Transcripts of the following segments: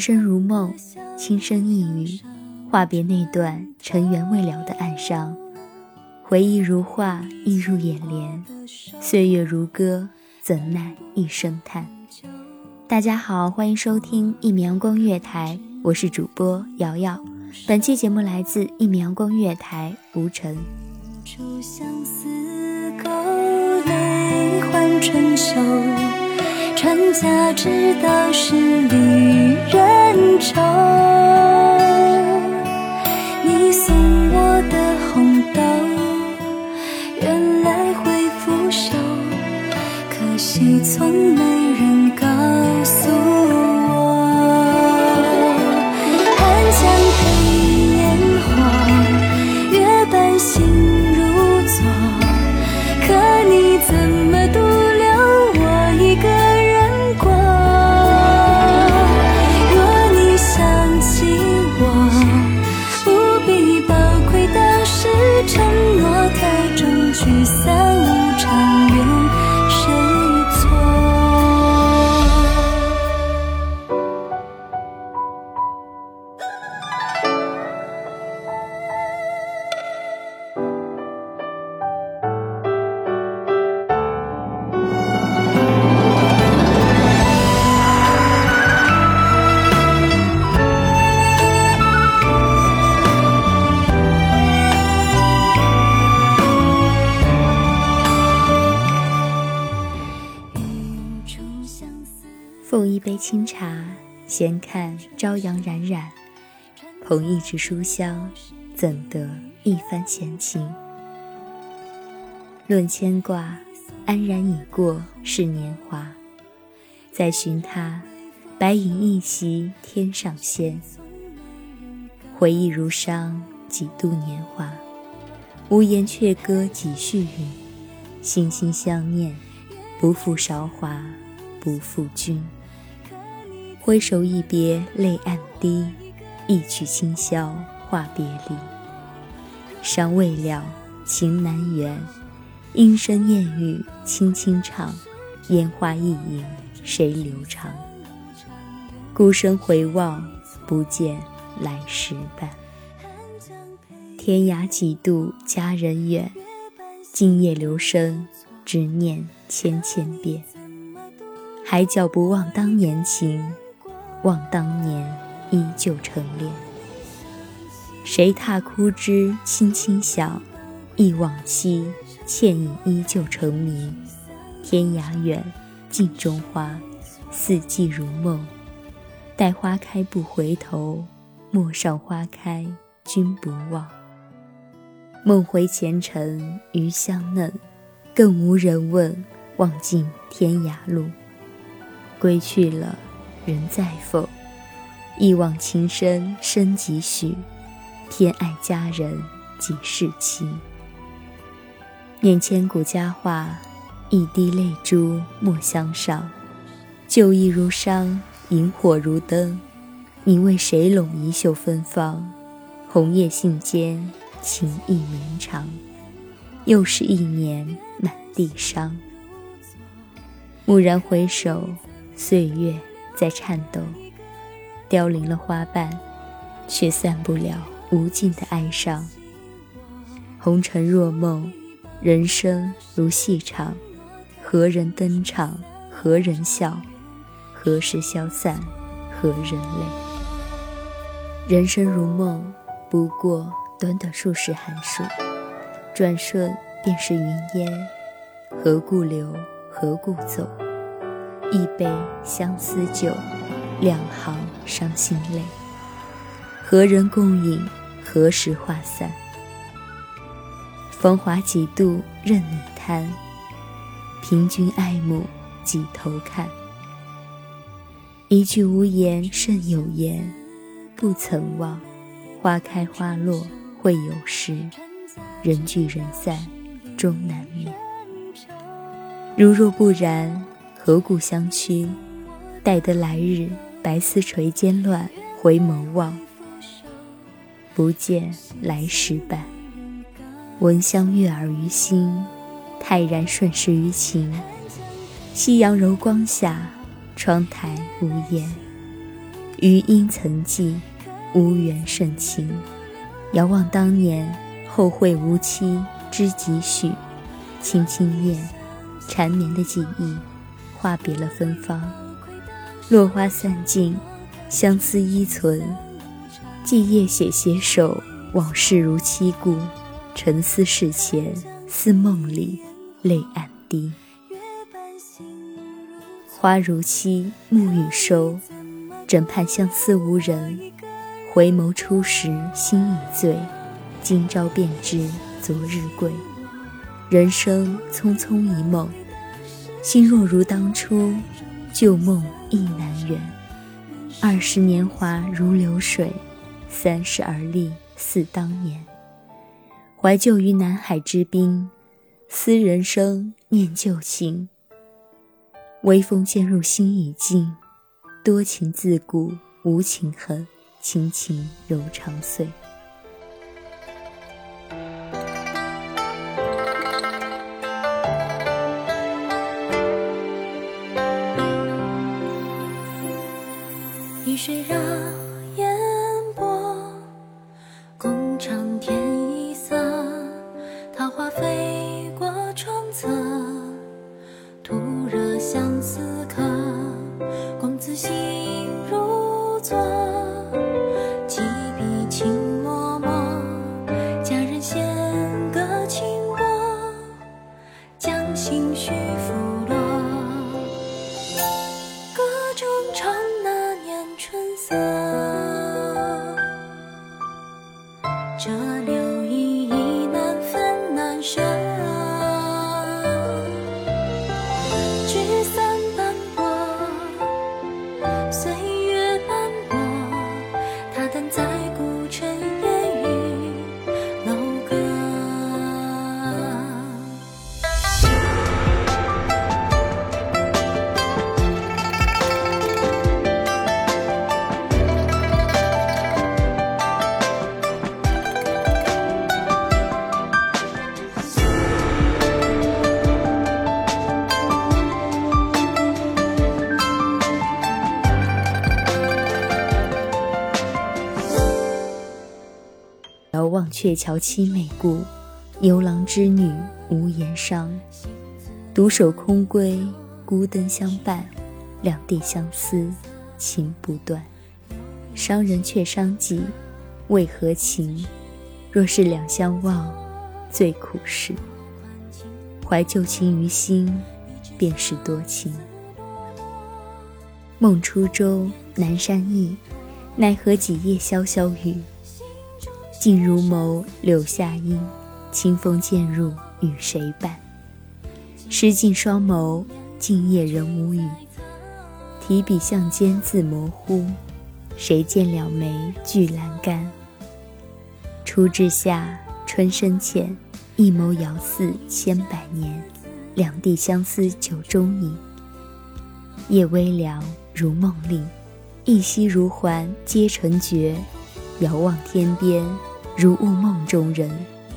生如梦，轻声一语，话别那段尘缘未了的暗伤。回忆如画，映入眼帘；岁月如歌，怎奈一声叹。大家好，欢迎收听一米阳光月台，我是主播瑶瑶。本期节目来自一米阳光月台，吴晨。船家知道是离人愁，你送我的红豆，原来会腐朽，可惜从没人闲看朝阳冉冉；捧一支书香，怎得一番闲情？论牵挂，安然已过是年华。再寻他，白银一袭天上仙。回忆如伤，几度年华。无言却歌几续语，心心相念，不负韶华，不负君。挥手一别泪暗滴，一曲清宵话别离。伤未了情难圆，莺声燕语轻轻唱，烟花易影谁留长？孤身回望，不见来时伴。天涯几度佳人远，今夜留声只念千千遍。海角不忘当年情。望当年依旧成恋，谁踏枯枝轻轻响？忆往昔倩影依旧成谜。天涯远，镜中花，四季如梦。待花开不回头，陌上花开君不忘。梦回前尘余香嫩，更无人问，望尽天涯路。归去了。人在否？一往情深深几许？偏爱佳人几世情？念千古佳话，一滴泪珠莫相上。旧忆如伤，萤火如灯。你为谁拢一袖芬芳？红叶信笺，情意绵长。又是一年满地伤。蓦然回首，岁月。在颤抖，凋零了花瓣，却散不了无尽的哀伤。红尘若梦，人生如戏场，何人登场？何人笑？何时消散？何人泪？人生如梦，不过短短数十寒暑，转瞬便是云烟。何故留？何故走？一杯相思酒，两行伤心泪。何人共饮？何时化散？风华几度任你贪，凭君爱慕几头看。一句无言胜有言，不曾忘。花开花落会有时，人聚人散终难免。如若不然，何故相屈？待得来日白丝垂肩乱，回眸望，不见来时伴。闻香悦耳于心，泰然顺势于情。夕阳柔光下，窗台无言。余音曾记，无缘胜情。遥望当年，后会无期，知几许？轻轻念，缠绵的记忆，话别了芬芳。落花散尽，相思依存。寄夜写携手，往事如期故。沉思事前，思梦里，泪暗滴。花如期，暮雨收，枕畔相思无人。回眸初时心已醉，今朝便知昨日归。人生匆匆一梦，心若如当初，旧梦亦难圆。二十年华如流水，三十而立似当年。怀旧于南海之滨，思人生，念旧情。微风渐入心已静，多情自古无情恨，情情柔肠碎。情绪浮鹊桥凄美故，牛郎织女无言伤。独守空闺，孤灯相伴，两地相思情不断。伤人却伤己，为何情？若是两相忘，最苦事。怀旧情于心，便是多情。梦初舟，南山意，奈何几夜潇潇雨。静如眸，柳下阴，清风渐入，与谁伴？湿尽双眸，静夜人无语。提笔向间字模糊，谁见两眉俱阑干？初至夏，春深浅，一眸遥似千百年。两地相思酒中饮，夜微凉如梦令，一夕如还皆成绝。遥望天边。如雾梦中人，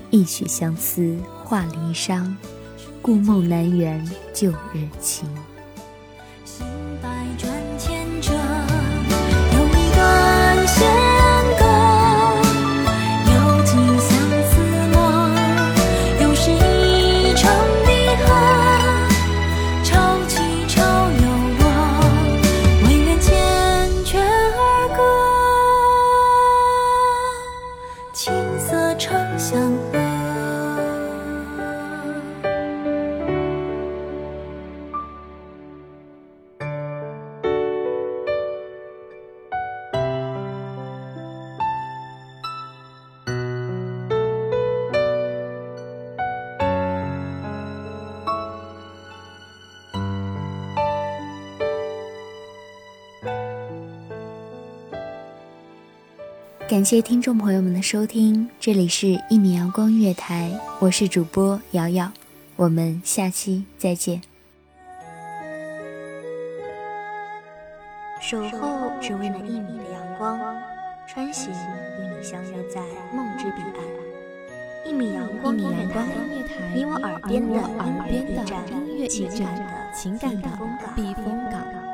一曲相思化离殇，故梦难圆旧日情。嗯。感谢听众朋友们的收听，这里是一米阳光月台，我是主播瑶瑶，我们下期再见。守候只为那一米的阳光，穿行与你相约在梦之彼岸。一米阳光音乐台，你我耳边的音乐驿站，情感的避风港。